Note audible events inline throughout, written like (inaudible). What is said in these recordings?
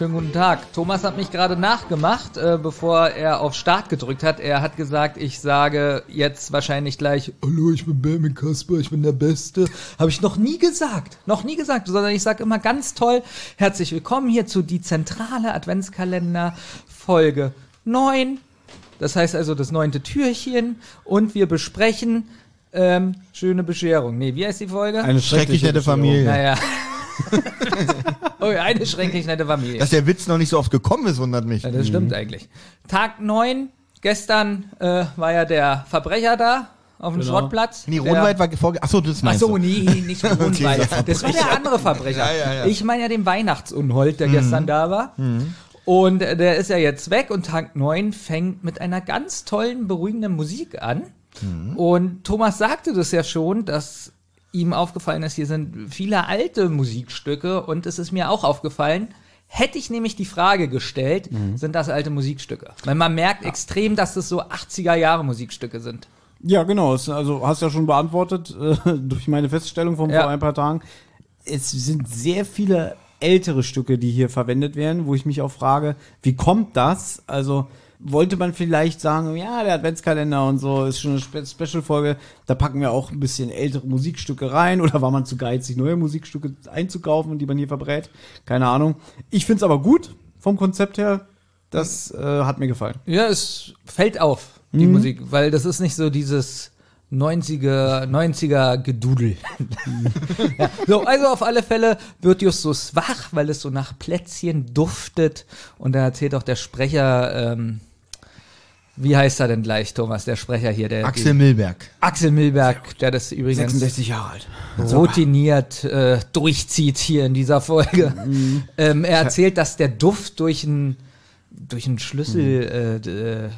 Schönen guten Tag. Thomas hat mich gerade nachgemacht, äh, bevor er auf Start gedrückt hat. Er hat gesagt, ich sage jetzt wahrscheinlich gleich, Hallo, ich bin Benjamin Kasper, ich bin der Beste. Habe ich noch nie gesagt. Noch nie gesagt, sondern ich sage immer ganz toll, herzlich willkommen hier zu die zentrale Adventskalender Folge 9. Das heißt also das neunte Türchen und wir besprechen ähm, schöne Bescherung. Nee, wie heißt die Folge? Eine schrecklich nette Familie. naja. (laughs) (laughs) oh, eine schrecklich nette Familie. Dass der Witz noch nicht so oft gekommen ist, wundert mich. Ja, das stimmt eigentlich. Tag 9, gestern äh, war ja der Verbrecher da auf dem Genau. Schrottplatz. Nee, Ronwald war vorge... Achso, das Ach meinst so, du. nee, nicht (laughs) dieser das war der andere Verbrecher. Ja, ja, ja. Ich meine ja den Weihnachtsunhold, der gestern da war. Und äh, der ist ja jetzt weg und Tag 9 fängt mit einer ganz tollen, beruhigenden Musik an. Und Thomas sagte das ja schon, dass ihm aufgefallen ist, hier sind viele alte Musikstücke und es ist mir auch aufgefallen, hätte ich nämlich die Frage gestellt, sind das alte Musikstücke? Weil man merkt extrem, dass das so 80er Jahre Musikstücke sind. Ja, genau. Also hast ja schon beantwortet äh, (laughs) durch meine Feststellung von Ja. vor ein paar Tagen. Es sind sehr viele ältere Stücke, die hier verwendet werden, wo ich mich auch frage, wie kommt das? Also wollte man vielleicht sagen, ja, der Adventskalender und so ist schon eine Spe Special-Folge, da packen wir auch ein bisschen ältere Musikstücke rein oder war man zu geizig, neue Musikstücke einzukaufen und die man hier verbrät? Keine Ahnung. Ich find's aber gut vom Konzept her. Das äh, hat mir gefallen. Ja, es fällt auf, die Mhm. Musik, weil das ist nicht so dieses 90er, 90er Gedudel. (laughs) ja, so, also auf alle Fälle wird Justus wach, weil es so nach Plätzchen duftet. Und da erzählt auch der Sprecher, ähm, wie heißt er denn gleich, Thomas, der Sprecher hier? Der, Axel Milberg. Axel Milberg, der das übrigens Jahre alt. routiniert äh, durchzieht hier in dieser Folge. (laughs) Mhm. Ähm, er erzählt, dass der Duft durch einen durch einen Schlüssel Mhm. äh, äh,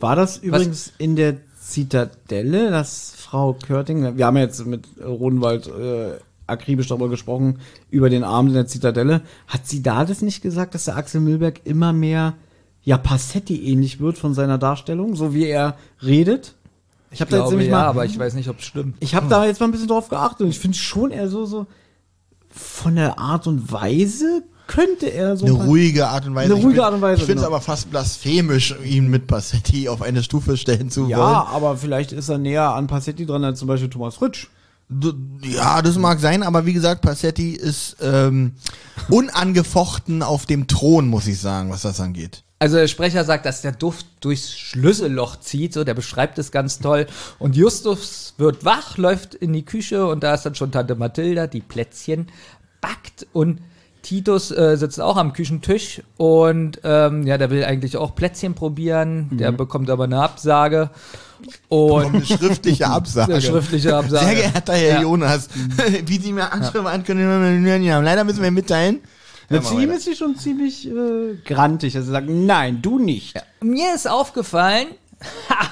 War das übrigens in der Zitadelle, dass Frau Körting, wir haben ja jetzt mit Rodenwald äh, akribisch darüber gesprochen, über den Abend in der Zitadelle, hat sie da das nicht gesagt, dass der Axel Milberg immer mehr ja Passetti ähnlich wird von seiner Darstellung, so wie er redet? Ich habe da jetzt nämlich ja, mal, aber ich weiß nicht, ob es stimmt. ich habe da jetzt mal ein bisschen drauf geachtet und ich finde schon eher so so von der Art und Weise könnte er so Eine ruhige Art und Weise. Eine Ich ruhige bin- Art und Weise, Ich finde es genau. aber fast blasphemisch, ihn mit Passetti auf eine Stufe stellen zu ja, wollen. aber vielleicht ist er näher an Passetti dran als zum Beispiel Thomas Fritsch. Ja, das mag sein, aber wie gesagt, Passetti ist ähm, unangefochten auf dem Thron, muss ich sagen, was das angeht. Also der Sprecher sagt, dass der Duft durchs Schlüsselloch zieht, so der beschreibt es ganz toll. Und Justus wird wach, läuft in die Küche und da ist dann schon Tante Mathilda, die Plätzchen backt und Titus äh, sitzt auch am Küchentisch und ähm, ja, der will eigentlich auch Plätzchen probieren, der bekommt aber eine Absage Und eine schriftliche (laughs) Absage. eine schriftliche Absage. Sehr geehrter Herr Ja. Jonas, (laughs) wie Sie mir anschreiben, ankündigen haben, leider müssen wir mitteilen. Ja, zu ihm ist sie schon ziemlich äh, grantig, dass er sagt, nein, du nicht. Mir ist aufgefallen, ha,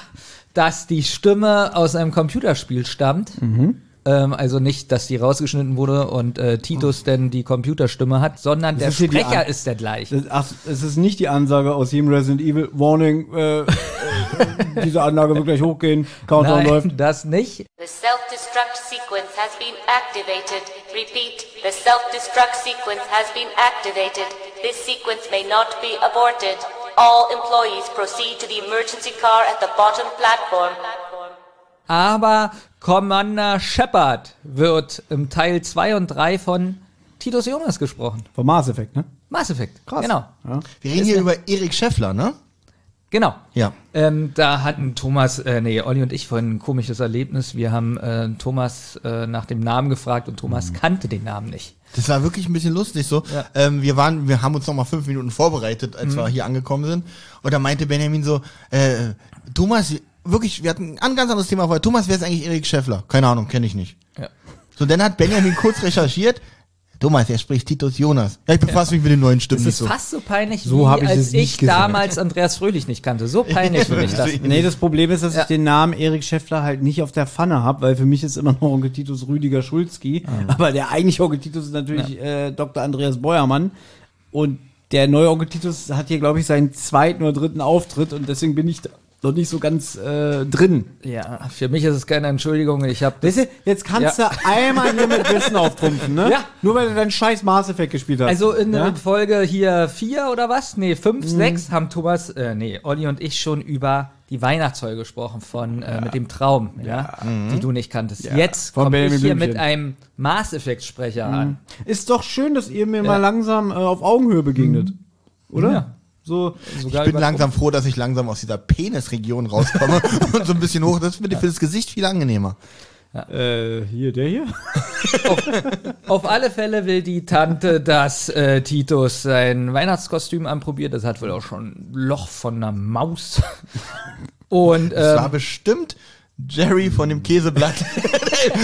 dass die Stimme aus einem Computerspiel stammt. Ähm, also nicht, dass die rausgeschnitten wurde und äh, Titus denn die Computerstimme hat, sondern der ist Sprecher ist der gleiche. Das, ach, es ist nicht die Ansage aus jedem Resident Evil, Warning, äh, (laughs) (laughs) diese Anlage wird gleich hochgehen, Countdown läuft. Nein, das nicht. The self-destruct sequence has been activated. Repeat, the self-destruct sequence has been activated. This sequence may not be aborted. All employees proceed to the emergency car at the bottom platform. Aber Commander Shepard wird im Teil 2 und 3 von Titus Jonas gesprochen. Vom Mass Effect, ne? Mass Effect. Krass. Genau. Ja. Wir reden hier über Erik Scheffler, ne? Genau. Ja. Ähm, da hatten Thomas, äh, nee, Olli und ich vorhin ein komisches Erlebnis. Wir haben äh, Thomas äh, nach dem Namen gefragt und Thomas kannte den Namen nicht. Das war wirklich ein bisschen lustig so. Ja. Ähm, wir waren, wir haben uns noch mal fünf Minuten vorbereitet, als Mhm. wir hier angekommen sind. Und da meinte Benjamin so, äh, Thomas, wirklich, wir hatten ein ganz anderes Thema vorher. Thomas, wer ist eigentlich Erik Scheffler? Keine Ahnung, kenne ich nicht. Ja. So, dann hat Benjamin kurz recherchiert. Thomas, er spricht Titus Jonas. Ja, ich befasse mich mit den neuen Stimmen Das nicht ist so. fast so peinlich, So wie hab ich als ich gesagt. damals Andreas Fröhlich nicht kannte. So peinlich (laughs) finde ich das. Nee, das Problem ist, dass Ja. ich den Namen Erik Schäffler halt nicht auf der Pfanne habe, weil für mich ist immer noch Onkel Titus Rüdiger Schulzki. Aber der eigentliche Onkel Titus ist natürlich äh, Dr. Andreas Beuermann. Und der neue Onkel Titus hat hier, glaube ich, seinen zweiten oder dritten Auftritt und deswegen bin ich da noch nicht so ganz äh, drin. Ja, für mich ist es keine Entschuldigung. Ich habe Weißt du, jetzt kannst Ja. du einmal hier mit Wissen auftrumpfen, ne? Ja. Nur weil du deinen scheiß Mass Effect gespielt hast. Also in ja? Folge hier vier oder was? Nee, fünf, sechs haben Thomas, äh, nee, Olli und ich schon über die Weihnachtsfolge gesprochen von äh, mit dem Traum, ja, die du nicht kanntest. Jetzt Von komme ich hier Blümchen. mit einem Mass Effect Sprecher an. Ist doch schön, dass ihr mir mal langsam äh, auf Augenhöhe begegnet. Oder? Ja. So, Sogar Ich bin langsam froh, dass ich langsam aus dieser Penisregion rauskomme (laughs) und so ein bisschen hoch. Das ist für das Gesicht viel angenehmer. äh, hier, der hier? (laughs) Auf alle Fälle will die Tante, dass äh, Titus sein Weihnachtskostüm anprobiert. Das hat wohl auch schon ein Loch von einer Maus. (laughs) Und Das war ähm, bestimmt Jerry von dem Käseblatt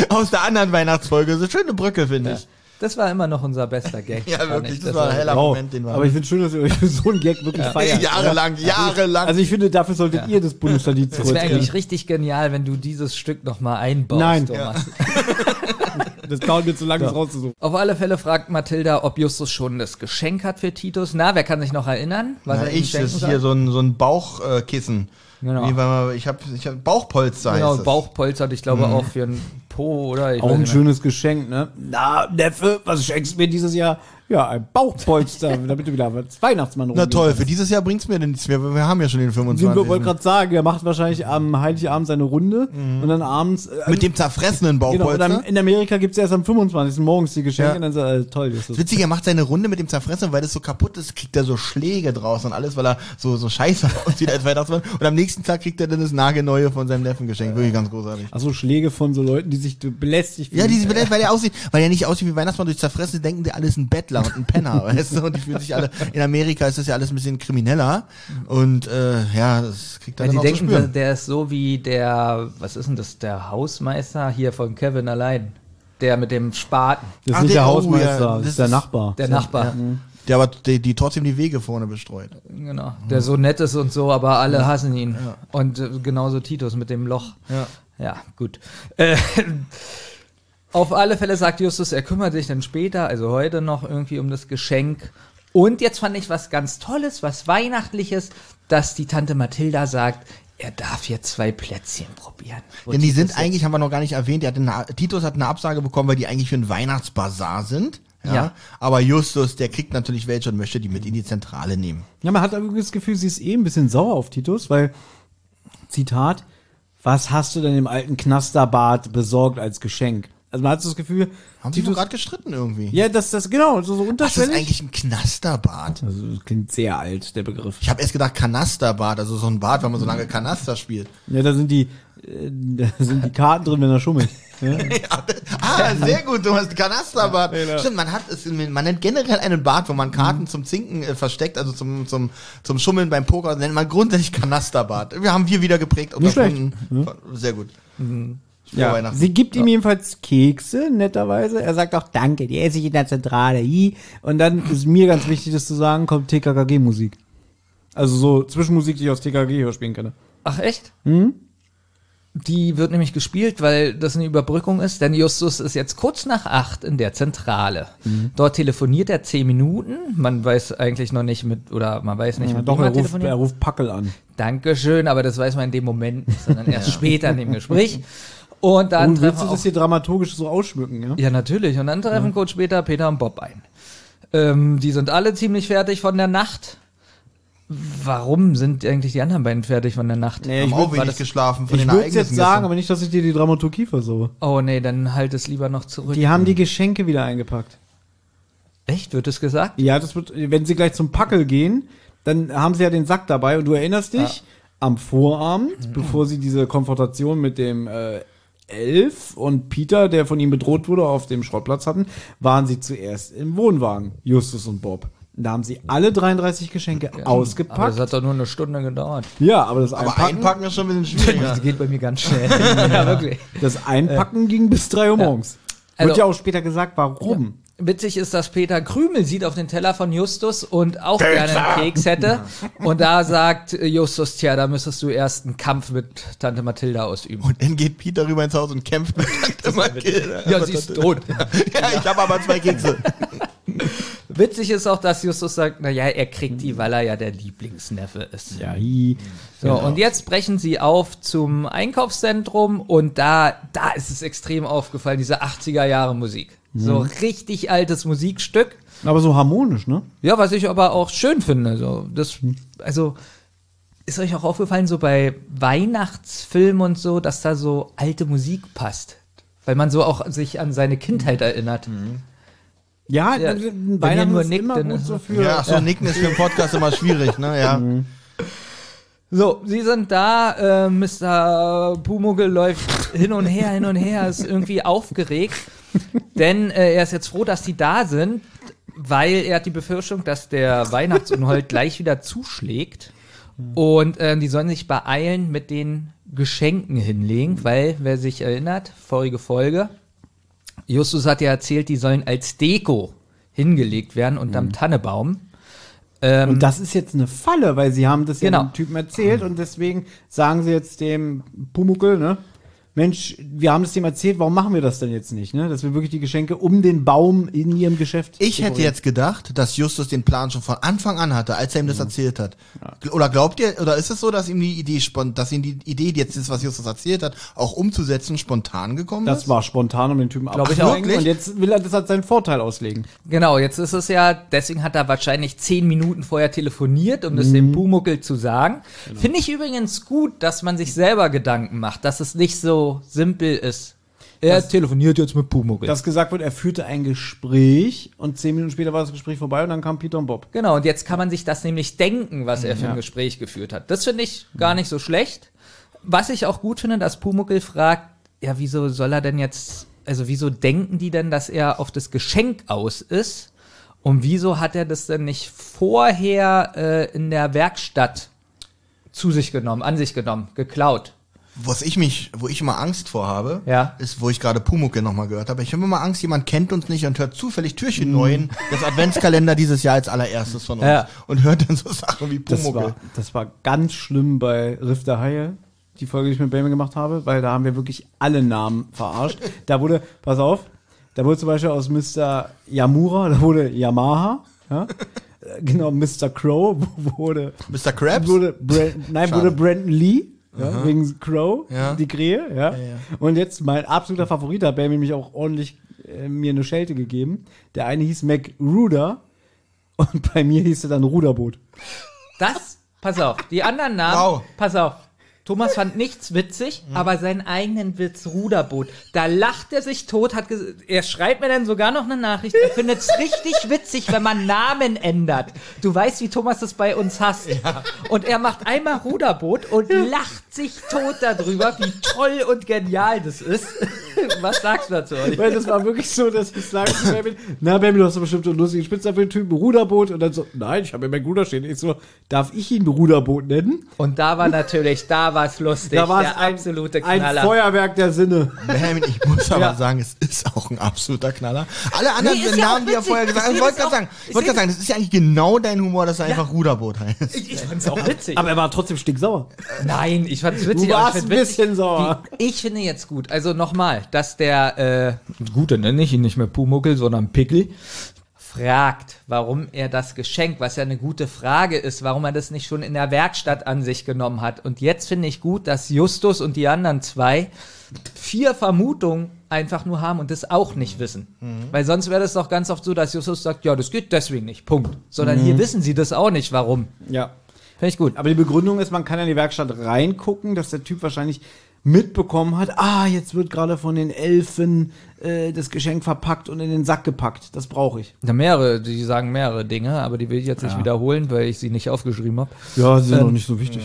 aus der anderen Weihnachtsfolge. So schöne Brücke, finde ich. Das war immer noch unser bester Gag. (laughs) Ja, wirklich. ich. Das, war ein heller Wow. Moment, den wir Aber ich finde schön, dass ihr euch für so einen Gag wirklich feiert. jahrelang, jahrelang. Also ich finde, dafür solltet ihr das Bundeslied Das wäre eigentlich richtig genial, wenn du dieses Stück nochmal einbaust, Nein. Thomas. (laughs) Das dauert mir zu lange, das rauszusuchen. Auf alle Fälle fragt Mathilda, ob Justus schon das Geschenk hat für Titus. Na, wer kann sich noch erinnern? Was Na, er ich, das ist hier so ein, so ein Bauchkissen. Genau. Wie, weil man- ich habe ich hab Bauchpolster. Genau, heißt das. Bauchpolster, ich glaube auch für ein Po, oder? Ich Auch ein schönes Geschenk, ne? Na, Neffe, was schenkst du mir dieses Jahr? Ja, ein Bauchpolster, (laughs) damit du wieder als Weihnachtsmann Na rumgehen toll, für dieses Jahr bringt's mir denn nichts mehr. Wir haben ja schon den Ich 25. wollte gerade sagen, er macht wahrscheinlich am Heiligabend seine Runde und dann abends. Äh, Mit dem zerfressenen genau, und Bauchpolster. dann in Amerika gibt's erst am 25. morgens die Geschenke Ja. und dann so, äh, toll, das ist Witzig, er macht seine Runde mit dem Zerfressen, weil das so kaputt ist, kriegt er so Schläge draus und alles, weil er so, so scheiße (laughs) aussieht als Weihnachtsmann. Und am nächsten Tag kriegt er dann das nagelneue von seinem Neffen geschenkt. Wirklich ganz großartig. Achso, Schläge von so Leuten, die sich belästigt Ja, fühlen. die sind belästigt, weil er aussieht, weil er nicht aussieht wie Weihnachtsmann durch Zerfressen, denken die alles ein Bettler und ein Penner, (laughs) weißt du? Und die fühlen sich alle, in Amerika ist das ja alles ein bisschen krimineller. Und, äh, ja, das kriegt er Ja, dann die auch zu denken, spüren. der ist so wie der, was ist denn das, der Hausmeister hier von Kevin allein. Der mit dem Spaten, Das ist Ach, nicht der- der oh, Hausmeister, ja, das ist der Nachbar. der Nachbar. Der aber, die, die trotzdem die Wege vorne bestreut. Genau. Der so nett ist und so, aber alle hassen ihn. Und äh, genauso Titus mit dem Loch. Ja. Ja, gut. Äh, (laughs) auf alle Fälle sagt Justus, er kümmert sich dann später, also heute noch irgendwie um das Geschenk. Und jetzt fand ich was ganz Tolles, was Weihnachtliches, dass die Tante Mathilda sagt, er darf jetzt zwei Plätzchen probieren. Wo Denn die sind jetzt- eigentlich, haben wir noch gar nicht erwähnt, hat eine, Titus hat eine Absage bekommen, weil die eigentlich für einen Weihnachtsbazar sind. Ja. Ja. Aber Justus, der kriegt natürlich welche und möchte die mit in die Zentrale nehmen. Ja, man hat irgendwie das Gefühl, sie ist eh ein bisschen sauer auf Titus, weil, Zitat, was hast du denn im alten Knasterbad besorgt als Geschenk? Also man hat so das Gefühl, Haben sie Titus, gerade gestritten irgendwie? ja, das, das, genau, so, so Was ist unterschwellig. eigentlich ein Knasterbad? Also, das klingt sehr alt, der Begriff. Ich habe erst gedacht Kanasterbad, also so ein Bad, wenn man so lange Kanaster spielt. Ja, da sind die, äh, da sind die Karten drin, wenn er schummelt. (laughs) Ja? ah, sehr gut, du hast Kanasterbad. genau. Stimmt, man hat es, man nennt generell einen Bad, wo man Karten zum Zinken äh, versteckt, also zum, zum, zum Schummeln beim Poker, nennt man grundsätzlich Kanasterbad. Wir haben wir wieder geprägt und Nicht erfunden. Sehr gut. Frohe Ja, Weihnachten. sie gibt ihm jedenfalls Kekse, netterweise. Er sagt auch Danke, die esse ich in der Zentrale. Und dann ist mir ganz wichtig, das zu sagen, kommt TKKG-Musik. Also so Zwischenmusik, die ich aus TKKG hörspielen kann. Ach echt? Die wird nämlich gespielt, weil das eine Überbrückung ist, denn Justus ist jetzt kurz nach acht in der Zentrale. Dort telefoniert er zehn Minuten. Man weiß eigentlich noch nicht mit, oder man weiß nicht, Ja, mit doch, wem er er ruft, er ruft Packel an. Dankeschön, aber das weiß man in dem Moment nicht, sondern erst (laughs) später in dem Gespräch. Und dann Und willst treffen du das auch, hier dramaturgisch so ausschmücken, ja? ja natürlich, und dann treffen kurz später Peter und Bob ein. Ähm, die sind alle ziemlich fertig von der Nacht. Warum sind eigentlich die anderen beiden fertig von der Nacht? Nee, ich auch würd- wenig geschlafen von Ich den würde es jetzt sagen, gestern. aber nicht, dass ich dir die Dramaturgie versuche. Oh nee, dann halt es lieber noch zurück. Die haben die Geschenke wieder eingepackt. Echt, wird es gesagt? Ja, das wird, wenn sie gleich zum Packel gehen, dann haben sie ja den Sack dabei und du erinnerst dich, am Vorabend, bevor sie diese Konfrontation mit dem äh, Elf und Peter, der von ihm bedroht wurde, auf dem Schrottplatz hatten, waren sie zuerst im Wohnwagen, Justus und Bob. Da haben sie alle 33 Geschenke Aber ausgepackt. das hat doch nur eine Stunde gedauert. ja, aber das Aber Einpacken, einpacken ist schon ein bisschen schwieriger. Das geht bei mir ganz schnell. (laughs) ja, wirklich. das Einpacken ging bis 3 Uhr morgens. Also- Wird ja auch später gesagt, warum. Witzig ist, dass Peter Krümel sieht auf den Teller von Justus und auch gerne einen Keks hätte. Und da sagt Justus, tja, da müsstest du erst einen Kampf mit Tante Mathilda ausüben. Und dann geht Peter rüber ins Haus und kämpft mit Tante Mathilda. Ja, sie ist tot. (laughs) Ja, ich habe aber zwei Kekse. Witzig ist auch, dass Justus sagt, naja, er kriegt die, weil er ja der Lieblingsneffe ist. Ja, hi. So, und jetzt brechen sie auf zum Einkaufszentrum und da, da ist es extrem aufgefallen, diese 80er Jahre Musik. So richtig altes Musikstück. Aber so harmonisch, ne? Ja, was ich aber auch schön finde. So, das, also, ist euch auch aufgefallen, so bei Weihnachtsfilmen und so, dass da so alte Musik passt? Weil man so auch sich an seine Kindheit erinnert. Ja, Ja, ja Weihnachten nur ist nickt, immer gut so für. Ja, so nicken ist für einen Podcast immer schwierig, ne? Ja. So, sie sind da, äh, Mr. Pumuckl läuft hin und her, hin und her, ist irgendwie aufgeregt, denn äh, er ist jetzt froh, dass die da sind, weil er hat die Befürchtung, dass der Weihnachtsunhold (laughs) gleich wieder zuschlägt und äh, die sollen sich beeilen mit den Geschenken hinlegen, weil, wer sich erinnert, vorige Folge, Justus hat ja erzählt, die sollen als Deko hingelegt werden unterm Tannebaum. Ähm, Und das ist jetzt eine Falle, weil sie haben das ja Genau. dem Typen erzählt und deswegen sagen sie jetzt dem Pumuckel, ne? Mensch, wir haben es dem erzählt, warum machen wir das denn jetzt nicht, ne? Dass wir wirklich die Geschenke um den Baum in ihrem Geschäft Ich hätte jetzt gedacht, dass Justus den Plan schon von Anfang an hatte, als er ihm das erzählt hat. Oder glaubt ihr, oder ist es so, dass ihm die Idee, dass ihm die Idee, die jetzt ist, was Justus erzählt hat, auch umzusetzen, spontan gekommen Das ist? war spontan, um den Typen Glaub ich auch. abzulenken. Und jetzt will er das als seinen Vorteil auslegen. Genau, jetzt ist es ja, deswegen hat er wahrscheinlich zehn Minuten vorher telefoniert, um das dem Pumuckel zu sagen. Finde ich übrigens gut, dass man sich selber Gedanken macht, dass es nicht so simpel ist. Er telefoniert jetzt mit Pumuckel. Dass gesagt wird, er führte ein Gespräch und zehn Minuten später war das Gespräch vorbei und dann kam Peter und Bob. genau, und jetzt kann man sich das nämlich denken, was er für ein Gespräch geführt hat. Das finde ich gar nicht so schlecht. Was ich auch gut finde, dass Pumuckel fragt, ja, wieso soll er denn jetzt, also wieso denken die denn, dass er auf das Geschenk aus ist? Und wieso hat er das denn nicht vorher äh, in der Werkstatt zu sich genommen, an sich genommen, geklaut? Was ich mich, wo ich immer Angst vor habe, Ja. ist, wo ich gerade Pumuckel nochmal gehört habe. Ich habe immer Angst, jemand kennt uns nicht und hört zufällig Türchen neuen des Adventskalender dieses Jahr als allererstes von uns Ja. und hört dann so Sachen wie Das Pumuckel. war, das war ganz schlimm bei Riff der Haie, die Folge, die ich mit Bame gemacht habe, weil da haben wir wirklich alle Namen verarscht. Da wurde, pass auf, da wurde zum Beispiel aus Mr. Yamura, da wurde Yamaha, ja? Äh, genau, Mr. Crow (laughs) wurde, Mr. Krabs? wurde Brand, nein, Schade. wurde Brandon Lee, ja, wegen Crow, Ja. die Krähe, ja. Und jetzt mein absoluter Favorit, da hat Bame nämlich auch ordentlich äh, mir eine Schelte gegeben. Der eine hieß Mac Ruder und (laughs) bei mir hieß er dann Ruderboot. Das, pass auf, die anderen Namen, Wow. pass auf. Thomas fand nichts witzig, aber seinen eigenen Witz Ruderboot. Da lacht er sich tot, hat er schreibt mir dann sogar noch eine Nachricht. Er findet es (laughs) richtig witzig, wenn man Namen ändert. Du weißt, wie Thomas das bei uns hasst. Und er macht einmal Ruderboot und lacht sich tot darüber, wie toll und genial das ist. (laughs) Was sagst du dazu? Olli? Weil das war wirklich so, dass ich sage zu Baby, na Baby, du hast doch bestimmt so einen lustigen Spitzer für den Typen, Ruderboot. Und dann so, nein, ich habe ja mein Bruder stehen. Ich so, darf ich ihn Ruderboot nennen? Und da war natürlich, da war es lustig. Da war es der ein, absolute ein Knaller. Feuerwerk der Sinne. Benjamin, ich muss aber Ja. sagen, es ist auch ein absoluter Knaller. Alle anderen Nee, ja Namen, auch die er vorher gesagt hat, Ich ich wollte gerade sagen, ich wollte gerade sagen, das ist ja eigentlich genau dein Humor, dass er einfach Ruderboot heißt. ich fand's auch witzig. Aber er war trotzdem stinksauer. Nein, ich fand's witzig. Du aber warst ich ein witzig, bisschen sauer. Wie, ich finde jetzt gut, also nochmal, dass der, äh, Gute nenne ich ihn nicht mehr Pumuckel, sondern Pickel, fragt, warum er das Geschenk, was ja eine gute Frage ist, warum er das nicht schon in der Werkstatt an sich genommen hat. Und jetzt finde ich gut, dass Justus und die anderen zwei vier Vermutungen einfach nur haben und das auch nicht wissen. Weil sonst wäre das doch ganz oft so, dass Justus sagt, ja, das geht deswegen nicht, Punkt. Sondern hier wissen sie das auch nicht, warum. Ja. Finde ich gut. Aber die Begründung ist, man kann in die Werkstatt reingucken, dass der Typ wahrscheinlich mitbekommen hat, ah, jetzt wird gerade von den Elfen äh, das Geschenk verpackt und in den Sack gepackt. Das brauche ich. Ja, mehrere, die sagen mehrere Dinge, aber die will ich jetzt nicht wiederholen, weil ich sie nicht aufgeschrieben habe. Ja, sie sind Ähm, noch nicht so wichtig.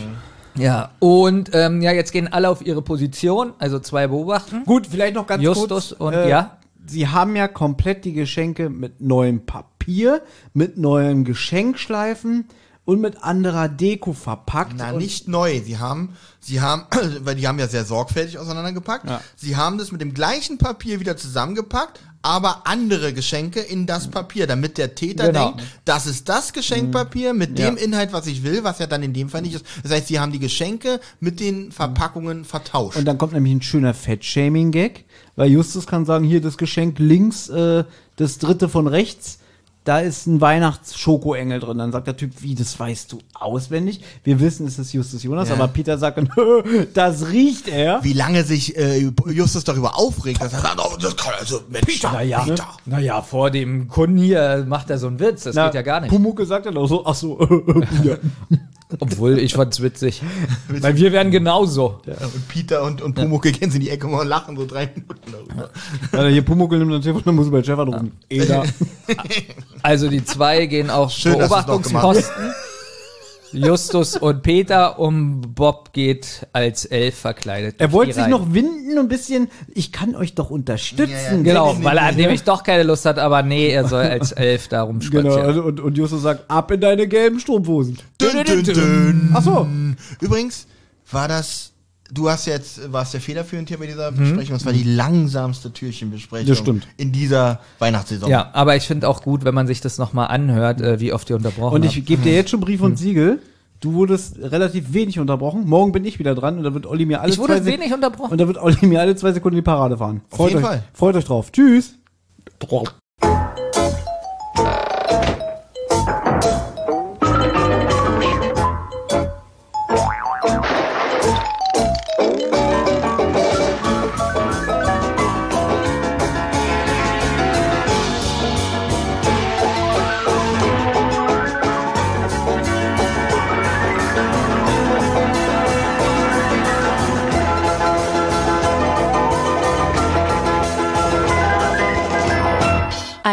Ja, und ähm, ja, jetzt gehen alle auf ihre Position, also zwei beobachten. Gut, vielleicht noch ganz Justus kurz. äh, und- ja? Sie haben ja komplett die Geschenke mit neuem Papier, mit neuen Geschenkschleifen und mit anderer Deko verpackt. Na, nicht neu. Sie haben, sie haben, (clears throat) weil die haben ja sehr sorgfältig auseinandergepackt. Ja. Sie haben das mit dem gleichen Papier wieder zusammengepackt, aber andere Geschenke in das Papier, damit der Täter Genau. denkt, das ist das Geschenkpapier mit dem Ja. Inhalt, was ich will, was ja dann in dem Fall nicht ist. Das heißt, sie haben die Geschenke mit den Verpackungen vertauscht. Und dann kommt nämlich ein schöner Fettshaming-Gag, weil Justus kann sagen, hier das Geschenk links, äh, das dritte von rechts, da ist ein Weihnachts-Schokoengel drin. Dann sagt der Typ, wie, das weißt du auswendig? Wir wissen, es ist Justus Jonas, Ja. aber Peter sagt dann, (laughs) das riecht er. Wie lange sich äh, Justus darüber aufregt, dass er sagt, oh, das kann also Mensch, Naja, Peter. naja, vor dem Kunden hier macht er so einen Witz. Das Na, geht ja gar nicht. Pumuckel sagt dann auch so, ach so, (laughs) ja. Obwohl, ich fand's witzig. (laughs) Weil wir werden genauso. Und Peter und, und Pumuckl gehen in die Ecke und lachen so drei Minuten darüber. Alter, hier Pumuckel nimmt dann Telefon, dann muss er bei Stefan rufen. Eda. (laughs) Also die zwei gehen auf Schön, Beobachtungsposten. Justus und Peter um Bob geht als Elf verkleidet. Er wollte sich rein. noch winden und ein bisschen, ich kann euch doch unterstützen. Ja, ja. Genau, Nee, nee, weil er nee, nämlich doch keine Lust hat, aber nee, er soll als Elf darum Genau, spazieren. also, und, und Justus sagt, ab in deine gelben Strumpfhosen. Dün, dün, dün. Ach so. Übrigens war das, du hast jetzt, warst der federführend hier bei dieser Mhm. Besprechung, das war die langsamste Türchenbesprechung Das stimmt. in dieser Weihnachtssaison. Ja, aber ich finde auch gut, wenn man sich das nochmal anhört, äh, wie oft ihr unterbrochen Und ich gebe dir jetzt schon Brief und Siegel. Du wurdest relativ wenig unterbrochen. Morgen bin ich wieder dran und da wird Olli mir alle Ich wurde zwei Sek- wenig unterbrochen. Und da wird Olli mir alle zwei Sekunden die Parade fahren. Auf Freut jeden euch, Fall. Freut euch drauf. Tschüss.